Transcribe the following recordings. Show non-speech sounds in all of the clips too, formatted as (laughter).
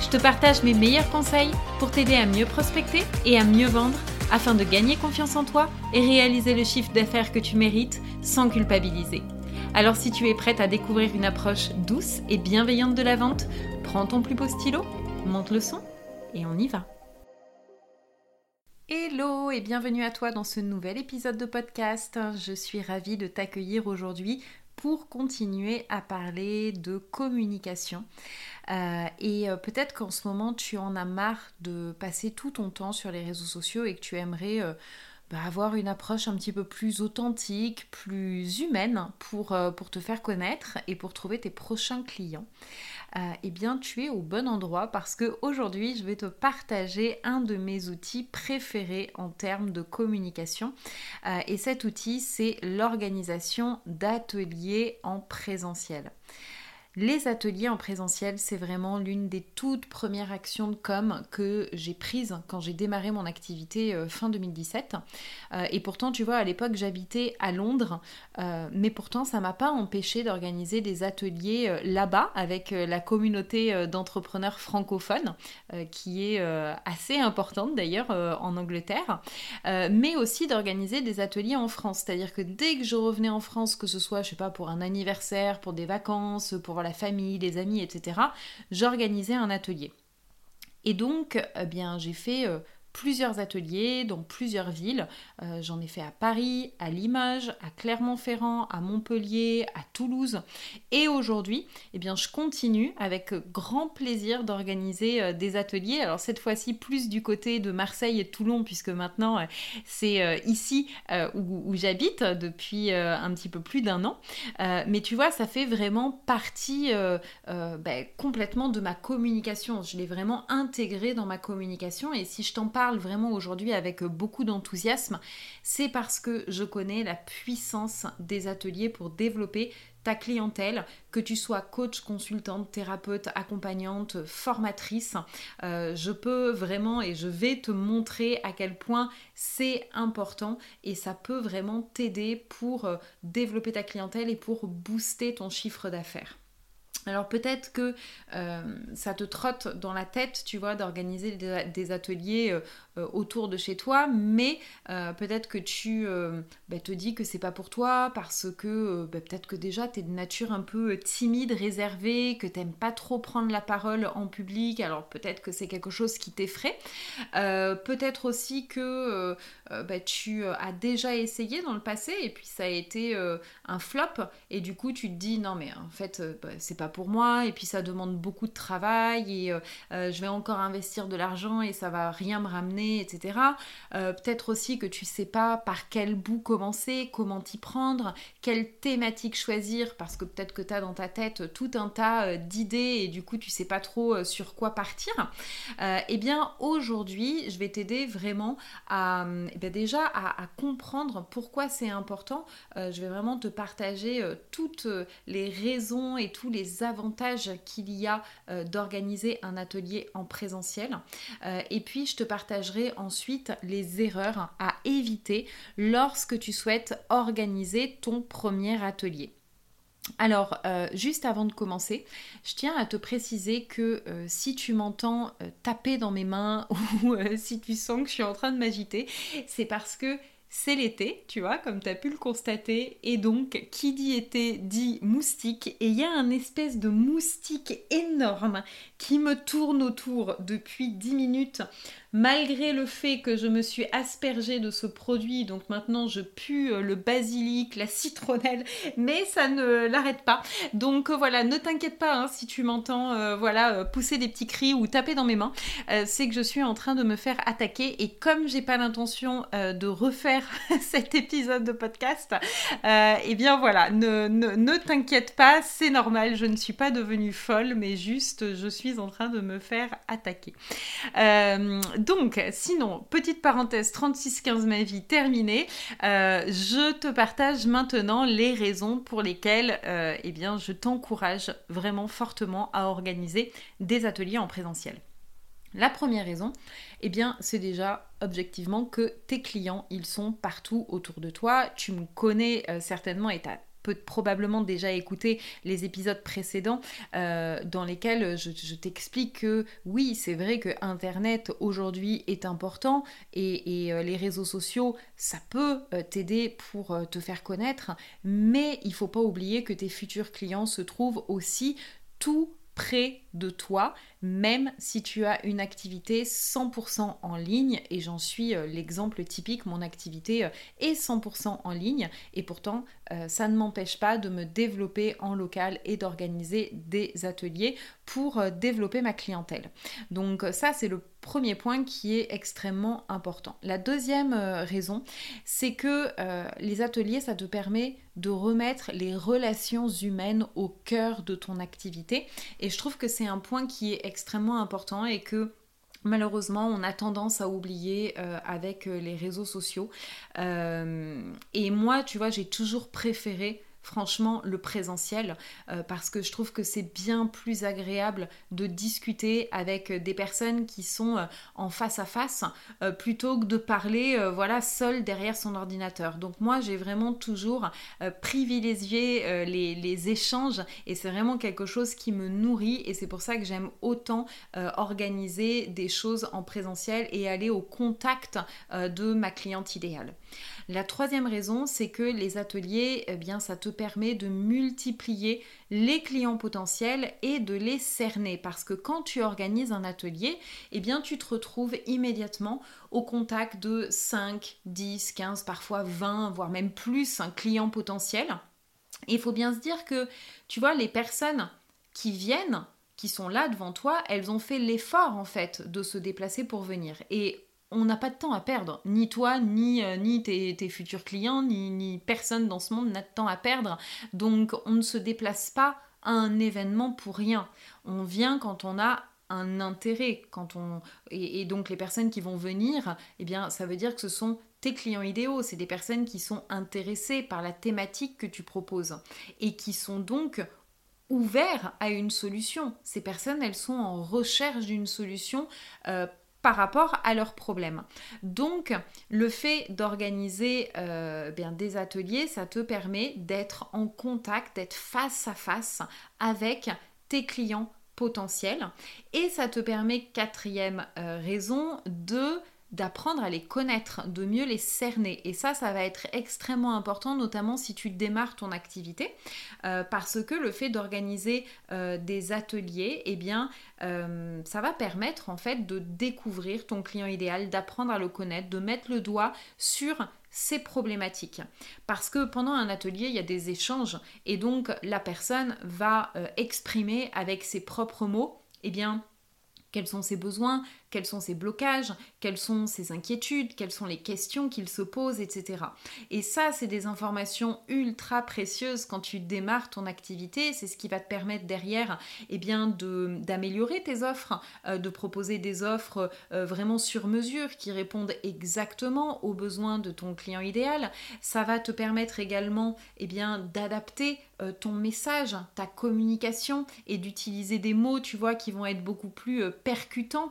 Je te partage mes meilleurs conseils pour t'aider à mieux prospecter et à mieux vendre afin de gagner confiance en toi et réaliser le chiffre d'affaires que tu mérites sans culpabiliser. Alors si tu es prête à découvrir une approche douce et bienveillante de la vente, prends ton plus beau stylo, monte le son et on y va. Hello et bienvenue à toi dans ce nouvel épisode de podcast. Je suis ravie de t'accueillir aujourd'hui pour continuer à parler de communication. Euh, et euh, peut-être qu'en ce moment tu en as marre de passer tout ton temps sur les réseaux sociaux et que tu aimerais euh, bah, avoir une approche un petit peu plus authentique, plus humaine pour, te faire connaître et pour trouver tes prochains clients. eh bien, tu es au bon endroit parce que aujourd'hui, je vais te partager un de mes outils préférés en termes de communication. et cet outil, c'est l'organisation d'ateliers en présentiel. Les ateliers en présentiel, c'est vraiment l'une des toutes premières actions de com que j'ai prises quand j'ai démarré mon activité euh, fin 2017. Euh, et pourtant, tu vois, à l'époque, j'habitais à Londres, euh, mais pourtant, ça m'a pas empêché d'organiser des ateliers là-bas avec la communauté d'entrepreneurs francophones, qui est assez importante d'ailleurs en Angleterre, mais aussi d'organiser des ateliers en France. C'est-à-dire que dès que je revenais en France, que ce soit, je sais pas, pour un anniversaire, pour des vacances, pour la famille, les amis, etc., j'organisais un atelier. Et donc, eh bien, j'ai fait euh, plusieurs ateliers dans plusieurs villes. Euh, j'en ai fait à Paris, à Limoges, à Clermont-Ferrand, à Montpellier, à Toulouse. Et aujourd'hui, eh bien, je continue avec grand plaisir d'organiser euh, des ateliers. Alors cette fois-ci plus du côté de Marseille et de Toulon, puisque maintenant euh, c'est ici où, j'habite depuis un petit peu plus d'un an. mais tu vois, ça fait vraiment partie ben, complètement de ma communication. Je l'ai vraiment intégré dans ma communication. Et si je t'en parle vraiment aujourd'hui avec beaucoup d'enthousiasme, c'est parce que je connais la puissance des ateliers pour développer ta clientèle, que tu sois coach, consultante, thérapeute, accompagnante, formatrice. Euh, je peux vraiment et je vais te montrer à quel point c'est important et ça peut vraiment t'aider pour euh, développer ta clientèle et pour booster ton chiffre d'affaires. Alors peut-être que euh, ça te trotte dans la tête, tu vois, d'organiser des, ateliers euh, euh, autour de chez toi, mais peut-être que tu bah, te dis que c'est pas pour toi parce que bah, peut-être que déjà tu es de nature un peu timide, réservée, que t'aimes pas trop prendre la parole en public, alors peut-être que c'est quelque chose qui t'effraie. peut-être aussi que bah, tu as déjà essayé dans le passé et puis ça a été un flop et du coup tu te dis non mais en fait c'est pas pour moi et puis ça demande beaucoup de travail et euh, euh, je vais encore investir de l'argent et ça va rien me ramener, etc. Euh, peut-être aussi que tu sais pas par quel bout commencer, comment t'y prendre, quelle thématique choisir parce que peut-être que tu as dans ta tête tout un tas d'idées et du coup tu sais pas trop sur quoi partir. et eh bien aujourd'hui je vais t'aider vraiment à eh bien déjà à, comprendre pourquoi c'est important. je vais vraiment te partager toutes les raisons et tous les avantages qu'il y a euh, d'organiser un atelier en présentiel. Euh, et puis, je te partagerai ensuite les erreurs à éviter lorsque tu souhaites organiser ton premier atelier. Alors, euh, juste avant de commencer, je tiens à te préciser que si tu m'entends taper dans mes mains (laughs) ou si tu sens que je suis en train de m'agiter, c'est parce que c'est l'été, tu vois, comme tu as pu le constater, et donc qui dit été dit moustique, et il y a un espèce de moustique énorme qui me tourne autour depuis 10 minutes malgré le fait que je me suis aspergée de ce produit, donc maintenant je pue euh, le basilic, la citronnelle, (laughs) mais ça ne l'arrête pas. Donc euh, voilà, ne t'inquiète pas hein, si tu m'entends euh, voilà pousser des petits cris ou taper dans mes mains, c'est que je suis en train de me faire attaquer et comme j'ai pas l'intention de refaire (laughs) cet épisode de podcast, eh bien voilà, ne t'inquiète pas, c'est normal, je ne suis pas devenue folle, mais juste je suis en train de me faire attaquer. Donc, sinon, petite parenthèse 36-15 ma vie terminée, je te partage maintenant les raisons pour lesquelles euh, eh bien, je t'encourage vraiment fortement à organiser des ateliers en présentiel. La première raison, eh bien, c'est déjà objectivement que tes clients, ils sont partout autour de toi. Tu me connais euh, certainement et tu probablement déjà écouté les épisodes précédents euh, dans lesquels je, t'explique que oui, c'est vrai que Internet aujourd'hui est important et, euh, les réseaux sociaux, ça peut euh, t'aider pour te faire connaître, mais il faut pas oublier que tes futurs clients se trouvent aussi tout près de toi, même si tu as une activité 100% en ligne, et j'en suis euh, l'exemple typique, mon activité euh, est 100% en ligne, et pourtant euh, ça ne m'empêche pas de me développer en local et d'organiser des ateliers pour développer ma clientèle. Donc ça c'est le premier point qui est extrêmement important. La deuxième raison, c'est que les ateliers, ça te permet de remettre les relations humaines au cœur de ton activité. Et je trouve que c'est un point qui est extrêmement important et que malheureusement on a tendance à oublier euh, avec euh, les réseaux sociaux. Euh, et moi, tu vois, j'ai toujours préféré franchement le présentiel euh, parce que je trouve que c'est bien plus agréable de discuter avec des personnes qui sont euh, en face à face euh, plutôt que de parler voilà seul derrière son ordinateur. Donc moi j'ai vraiment toujours privilégié les, échanges et c'est vraiment quelque chose qui me nourrit et c'est pour ça que j'aime autant organiser des choses en présentiel et aller au contact de ma cliente idéale. La troisième raison, c'est que les ateliers, eh bien, ça te permet de multiplier les clients potentiels et de les cerner. Parce que quand tu organises un atelier, eh bien, tu te retrouves immédiatement au contact de 5, 10, 15, parfois 20, voire même plus clients potentiels. Et il faut bien se dire que, tu vois, les personnes qui viennent, qui sont là devant toi, elles ont fait l'effort en fait de se déplacer pour venir. Et on n'a pas de temps à perdre. Ni toi, ni, euh, ni tes, futurs clients, ni, personne dans ce monde n'a de temps à perdre. Donc on ne se déplace pas à un événement pour rien. On vient quand on a un intérêt. Quand on... Et, donc les personnes qui vont venir, eh bien ça veut dire que ce sont tes clients idéaux, c'est des personnes qui sont intéressées par la thématique que tu proposes et qui sont donc ouverts à une solution. Ces personnes, elles sont en recherche d'une solution euh, par rapport à leurs problèmes. Donc, le fait d'organiser euh, des ateliers, ça te permet d'être en contact, d'être face à face avec tes clients potentiels. Et ça te permet, quatrième euh, raison, de d'apprendre à les connaître, de mieux les cerner. Et ça, ça va être extrêmement important, notamment si tu démarres ton activité, euh, parce que le fait d'organiser euh, des ateliers, eh bien, euh, ça va permettre en fait de découvrir ton client idéal, d'apprendre à le connaître, de mettre le doigt sur ses problématiques. Parce que pendant un atelier, il y a des échanges, et donc la personne va exprimer avec ses propres mots, eh bien, quels sont ses besoins, quels sont ses blocages, quelles sont ses inquiétudes, quelles sont les questions qu'il se pose, etc. Et ça, c'est des informations ultra précieuses quand tu démarres ton activité. C'est ce qui va te permettre derrière eh bien, d'améliorer tes offres, euh, de proposer des offres euh, vraiment sur mesure qui répondent exactement aux besoins de ton client idéal. Ça va te permettre également eh bien, d'adapter euh, ton message, ta communication et d'utiliser des mots, tu vois, qui vont être beaucoup plus percutants,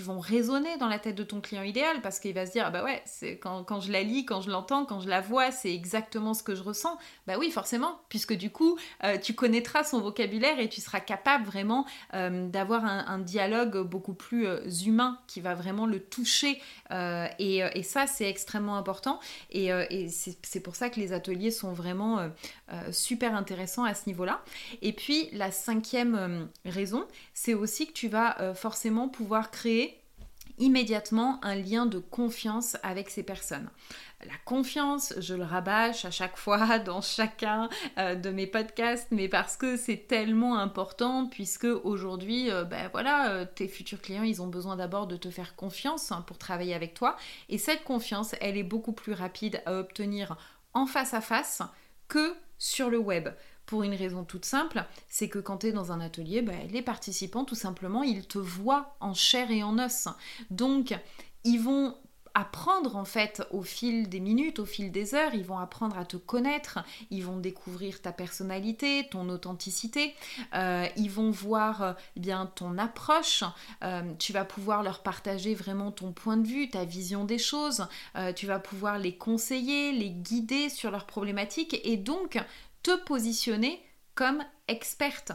vont résonner dans la tête de ton client idéal parce qu'il va se dire ah bah ouais c'est quand, quand, je la lis quand je l'entends quand je la vois c'est exactement ce que je ressens. Bah oui forcément puisque du coup euh, tu connaîtras son vocabulaire et tu seras capable vraiment euh, d'avoir un, dialogue beaucoup plus euh, humain qui va vraiment le toucher et, et, ça c'est extrêmement important. Et, et c'est pour ça que les ateliers sont vraiment super intéressants à ce niveau là et puis la cinquième raison c'est aussi que tu vas forcément pouvoir créer immédiatement un lien de confiance avec ces personnes. La confiance, je le rabâche à chaque fois (laughs) dans chacun euh, de mes podcasts, mais parce que c'est tellement important, puisque aujourd'hui, euh, ben voilà, euh, tes futurs clients, ils ont besoin d'abord de te faire confiance hein, pour travailler avec toi. Et cette confiance, elle est beaucoup plus rapide à obtenir en face à face que sur le web. Pour une raison toute simple, c'est que quand tu es dans un atelier, ben, les participants, tout simplement, ils te voient en chair et en os. Donc, ils vont apprendre en fait au fil des minutes, au fil des heures, ils vont apprendre à te connaître, ils vont découvrir ta personnalité, ton authenticité, euh, ils vont voir euh, bien ton approche, euh, tu vas pouvoir leur partager vraiment ton point de vue, ta vision des choses, tu vas pouvoir les conseiller, les guider sur leurs problématiques et donc te positionner comme experte.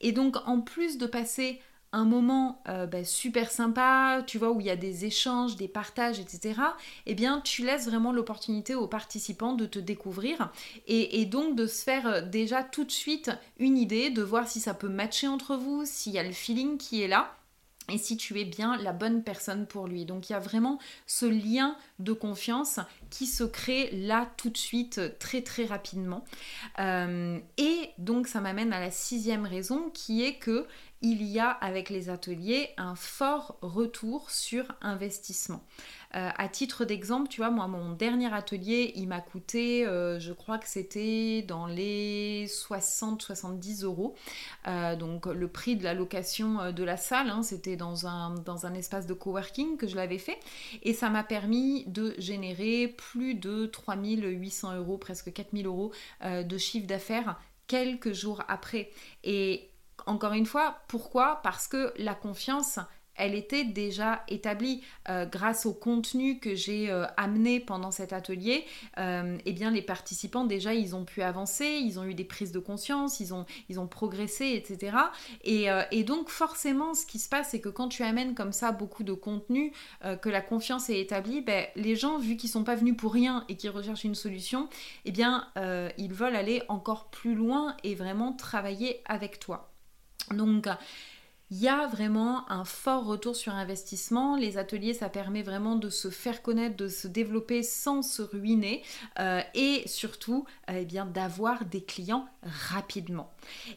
Et donc en plus de passer un moment euh, bah, super sympa, tu vois, où il y a des échanges, des partages, etc., eh bien, tu laisses vraiment l'opportunité aux participants de te découvrir et, donc de se faire euh, déjà tout de suite une idée, de voir si ça peut matcher entre vous, s'il y a le feeling qui est là et si tu es bien la bonne personne pour lui. Donc il y a vraiment ce lien de confiance qui se crée là tout de suite très très rapidement. Euh, et donc ça m'amène à la sixième raison qui est que il y a avec les ateliers un fort retour sur investissement. Euh, à titre d'exemple, tu vois, moi, mon dernier atelier, il m'a coûté, euh, je crois que c'était dans les 60-70 euros. Euh, donc, le prix de la location de la salle, hein, c'était dans un, dans un espace de coworking que je l'avais fait. Et ça m'a permis de générer plus de 3800 euros, presque 4000 euros de chiffre d'affaires quelques jours après. Et encore une fois, pourquoi? Parce que la confiance, elle était déjà établie euh, grâce au contenu que j'ai euh, amené pendant cet atelier. Euh, eh bien, les participants déjà, ils ont pu avancer, ils ont eu des prises de conscience, ils ont, progressé, etc. Et, donc, forcément, ce qui se passe, c'est que quand tu amènes comme ça beaucoup de contenu, que la confiance est établie, ben, les gens, vu qu'ils sont pas venus pour rien et qu'ils recherchent une solution, eh bien, ils veulent aller encore plus loin et vraiment travailler avec toi. Donc, il y a vraiment un fort retour sur investissement. Les ateliers, ça permet vraiment de se faire connaître, de se développer sans se ruiner euh, et surtout euh, eh d'avoir des clients rapidement.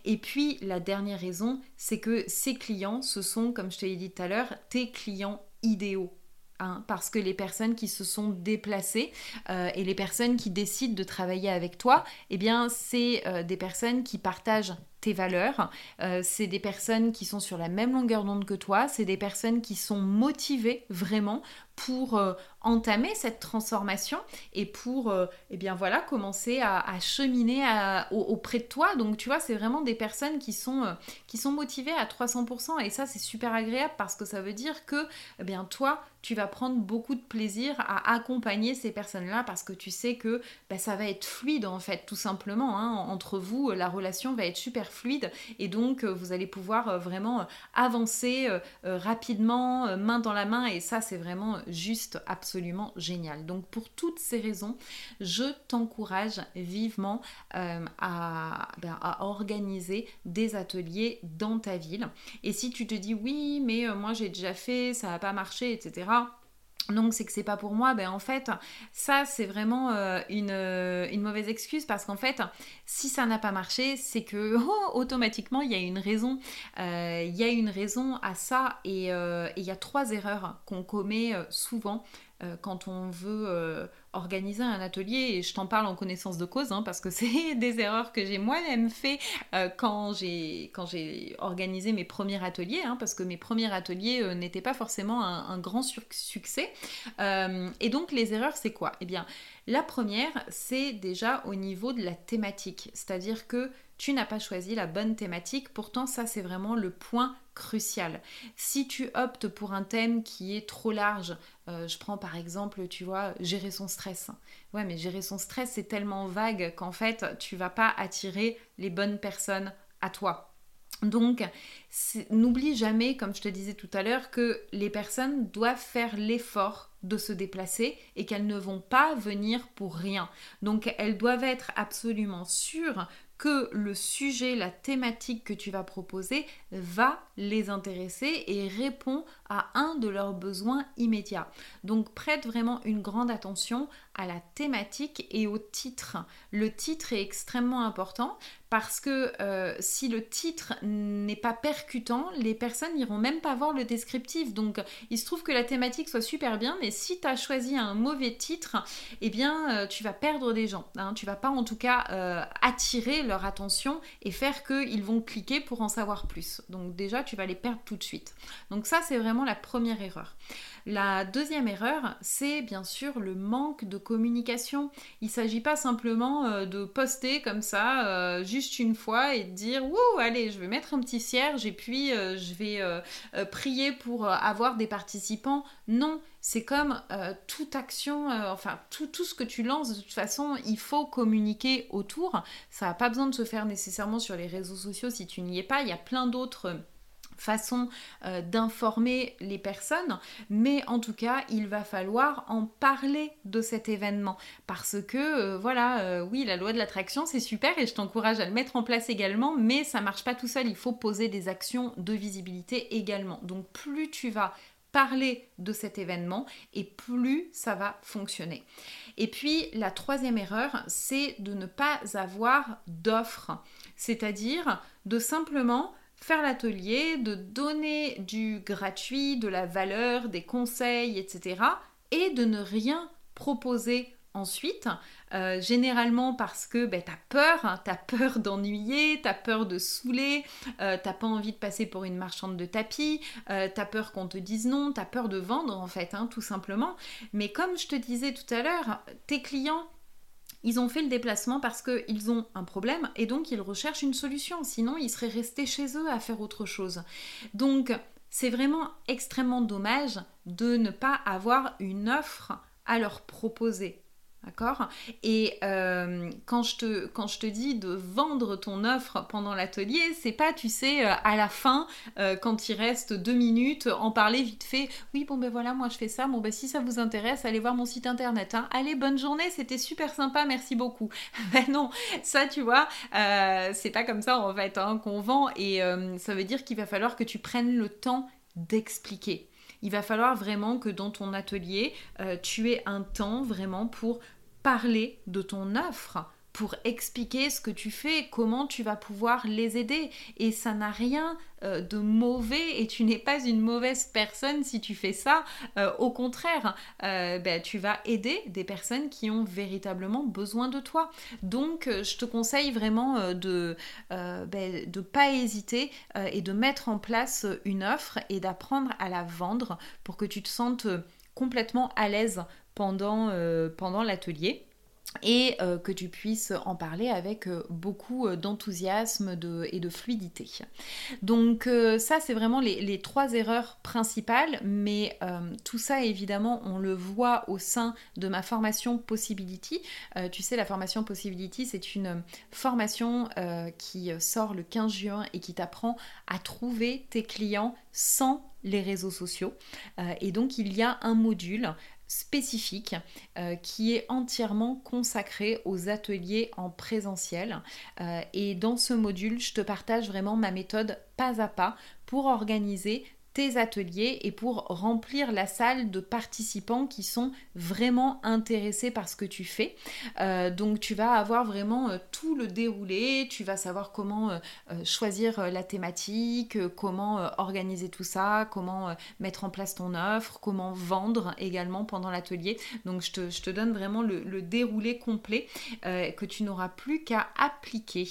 Et puis la dernière raison, c'est que ces clients, ce sont, comme je te l'ai dit tout à l'heure, tes clients idéaux. Hein, parce que les personnes qui se sont déplacées euh, et les personnes qui décident de travailler avec toi, eh bien, c'est des personnes qui partagent tes valeurs. Euh, c'est des personnes qui sont sur la même longueur d'onde que toi. C'est des personnes qui sont motivées vraiment pour euh, entamer cette transformation et pour euh, eh bien voilà commencer à, cheminer auprès de toi donc tu vois c'est vraiment des personnes qui sont qui sont motivées à 300% et ça c'est super agréable parce que ça veut dire que eh bien toi tu vas prendre beaucoup de plaisir à accompagner ces personnes là parce que tu sais que bah, ça va être fluide en fait tout simplement hein. entre vous la relation va être super fluide et donc euh, vous allez pouvoir euh, vraiment euh, avancer rapidement, main dans la main et ça c'est vraiment juste absolument génial. Donc pour toutes ces raisons, je t'encourage vivement ben, à, organiser des ateliers dans ta ville. Et si tu te dis oui mais moi j'ai déjà fait, ça n'a pas marché, etc donc c'est que c'est pas pour moi, ben en fait ça c'est vraiment euh, euh, une, mauvaise excuse parce qu'en fait si ça n'a pas marché c'est que (laughs) oh, automatiquement il y a une raison, euh, il y a une raison à ça et il y a trois erreurs qu'on commet souvent quand on veut organiser un atelier, et je t'en parle en connaissance de cause, hein, parce que (laughs) c'est des erreurs que j'ai moi-même fait euh, quand j'ai organisé mes premiers ateliers, hein, parce que mes premiers ateliers euh, n'étaient pas forcément un, grand succès. Euh, et donc les erreurs, c'est quoi? Eh bien, la première, c'est déjà au niveau de la thématique, c'est-à-dire que tu n'as pas choisi la bonne thématique, pourtant ça c'est vraiment le point crucial. Si tu optes pour un thème qui est trop large, euh, je prends par exemple, tu vois, gérer son stress. Ouais, mais gérer son stress, c'est tellement vague qu'en fait, tu vas pas attirer les bonnes personnes à toi. Donc, n'oublie jamais, comme je te disais tout à l'heure, que les personnes doivent faire l'effort de se déplacer et qu'elles ne vont pas venir pour rien. Donc, elles doivent être absolument sûres que le sujet, la thématique que tu vas proposer va les intéresser et répond à un de leurs besoins immédiats. Donc prête vraiment une grande attention à la thématique et au titre. Le titre est extrêmement important parce que euh, si le titre n'est pas percutant, les personnes n'iront même pas voir le descriptif. Donc il se trouve que la thématique soit super bien, mais si tu as choisi un mauvais titre, eh bien euh, tu vas perdre des gens. Hein. Tu vas pas en tout cas euh, attirer leur attention et faire qu'ils vont cliquer pour en savoir plus. Donc déjà tu vas les perdre tout de suite. Donc ça c'est vraiment la première erreur. La deuxième erreur, c'est bien sûr le manque de communication. Il ne s'agit pas simplement euh, de poster comme ça euh, juste une fois et de dire Wouh, allez, je vais mettre un petit cierge et puis euh, je vais prier pour avoir des participants. Non, c'est comme toute action, enfin tout, tout, ce que tu lances, de toute façon, il faut communiquer autour. Ça n'a pas besoin de se faire nécessairement sur les réseaux sociaux si tu n'y es pas. Il y a plein d'autres façon euh, d'informer les personnes, mais en tout cas, il va falloir en parler de cet événement parce que euh, voilà, euh, oui, la loi de l'attraction, c'est super et je t'encourage à le mettre en place également, mais ça marche pas tout seul, il faut poser des actions de visibilité également. Donc plus tu vas parler de cet événement et plus ça va fonctionner. Et puis la troisième erreur, c'est de ne pas avoir d'offres, c'est-à-dire de simplement faire l'atelier, de donner du gratuit, de la valeur, des conseils, etc. Et de ne rien proposer ensuite, euh, généralement parce que ben, tu as peur, hein, tu as peur d'ennuyer, tu as peur de saouler, euh, t'as pas envie de passer pour une marchande de tapis, euh, tu as peur qu'on te dise non, tu as peur de vendre en fait, hein, tout simplement. Mais comme je te disais tout à l'heure, tes clients, ils ont fait le déplacement parce qu'ils ont un problème et donc ils recherchent une solution. Sinon, ils seraient restés chez eux à faire autre chose. Donc, c'est vraiment extrêmement dommage de ne pas avoir une offre à leur proposer. D'accord? Et euh, quand, je te, dis de vendre ton offre pendant l'atelier, c'est pas, tu sais, euh, à la fin, euh, quand il reste deux minutes, en parler vite fait. Oui, bon ben voilà, moi je fais ça. Bon ben si ça vous intéresse, allez voir mon site internet. Hein. Allez, bonne journée, c'était super sympa, merci beaucoup. (laughs) ben non, ça tu vois, c'est pas comme ça en fait hein, qu'on vend. Et ça veut dire qu'il va falloir que tu prennes le temps d'expliquer il va falloir vraiment que dans ton atelier, tu aies un temps vraiment pour parler de ton offre pour expliquer ce que tu fais, comment tu vas pouvoir les aider. Et ça n'a rien euh, de mauvais et tu n'es pas une mauvaise personne si tu fais ça. Euh, au contraire, euh, ben, tu vas aider des personnes qui ont véritablement besoin de toi. Donc, je te conseille vraiment de ne ben, pas hésiter et de mettre en place une offre et d'apprendre à la vendre pour que tu te sentes complètement à l'aise pendant, pendant l'atelier et euh, que tu puisses en parler avec euh, beaucoup d'enthousiasme et de fluidité. Donc ça, c'est vraiment les, trois erreurs principales, mais tout ça, évidemment, on le voit au sein de ma formation Possibility. tu sais, la formation Possibility, c'est une formation qui sort le 15 juin et qui t'apprend à trouver tes clients sans les réseaux sociaux. et donc, il y a un module spécifique euh, qui est entièrement consacré aux ateliers en présentiel. Euh, et dans ce module, je te partage vraiment ma méthode pas à pas pour organiser tes ateliers et pour remplir la salle de participants qui sont vraiment intéressés par ce que tu fais. Euh, donc tu vas avoir vraiment euh, tout le déroulé, tu vas savoir comment euh, choisir la thématique, comment organiser tout ça, comment mettre en place ton offre, comment vendre également pendant l'atelier. Donc je te, donne vraiment le déroulé complet que tu n'auras plus qu'à appliquer.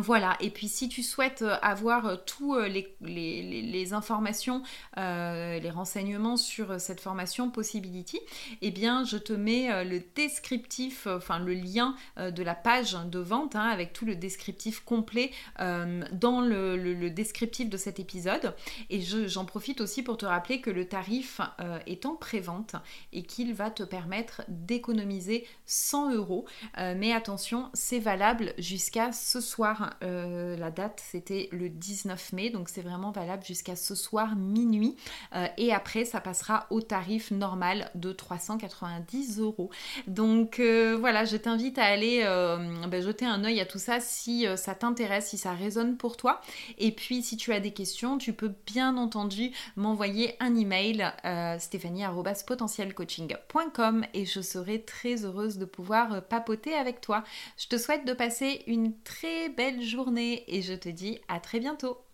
Voilà, et puis si tu souhaites euh, avoir euh, tous euh, les, informations, les renseignements sur cette formation Possibility, eh bien je te mets le descriptif, enfin le lien de la page de vente hein, avec tout le descriptif complet dans le, descriptif de cet épisode. Et j'en profite aussi pour te rappeler que le tarif est en pré-vente et qu'il va te permettre d'économiser 100 euros. mais attention, c'est valable jusqu'à ce soir soir. la date c'était le 19 mai, donc c'est vraiment valable jusqu'à ce soir minuit. et après, ça passera au tarif normal de 390 euros. Donc voilà, je t'invite à aller ben, jeter un œil à tout ça si ça t'intéresse, si ça résonne pour toi. Et puis si tu as des questions, tu peux bien entendu m'envoyer un email euh, stéphanie.potentielcoaching.com et je serai très heureuse de pouvoir euh, papoter avec toi. Je te souhaite de passer une très belle journée et je te dis à très bientôt.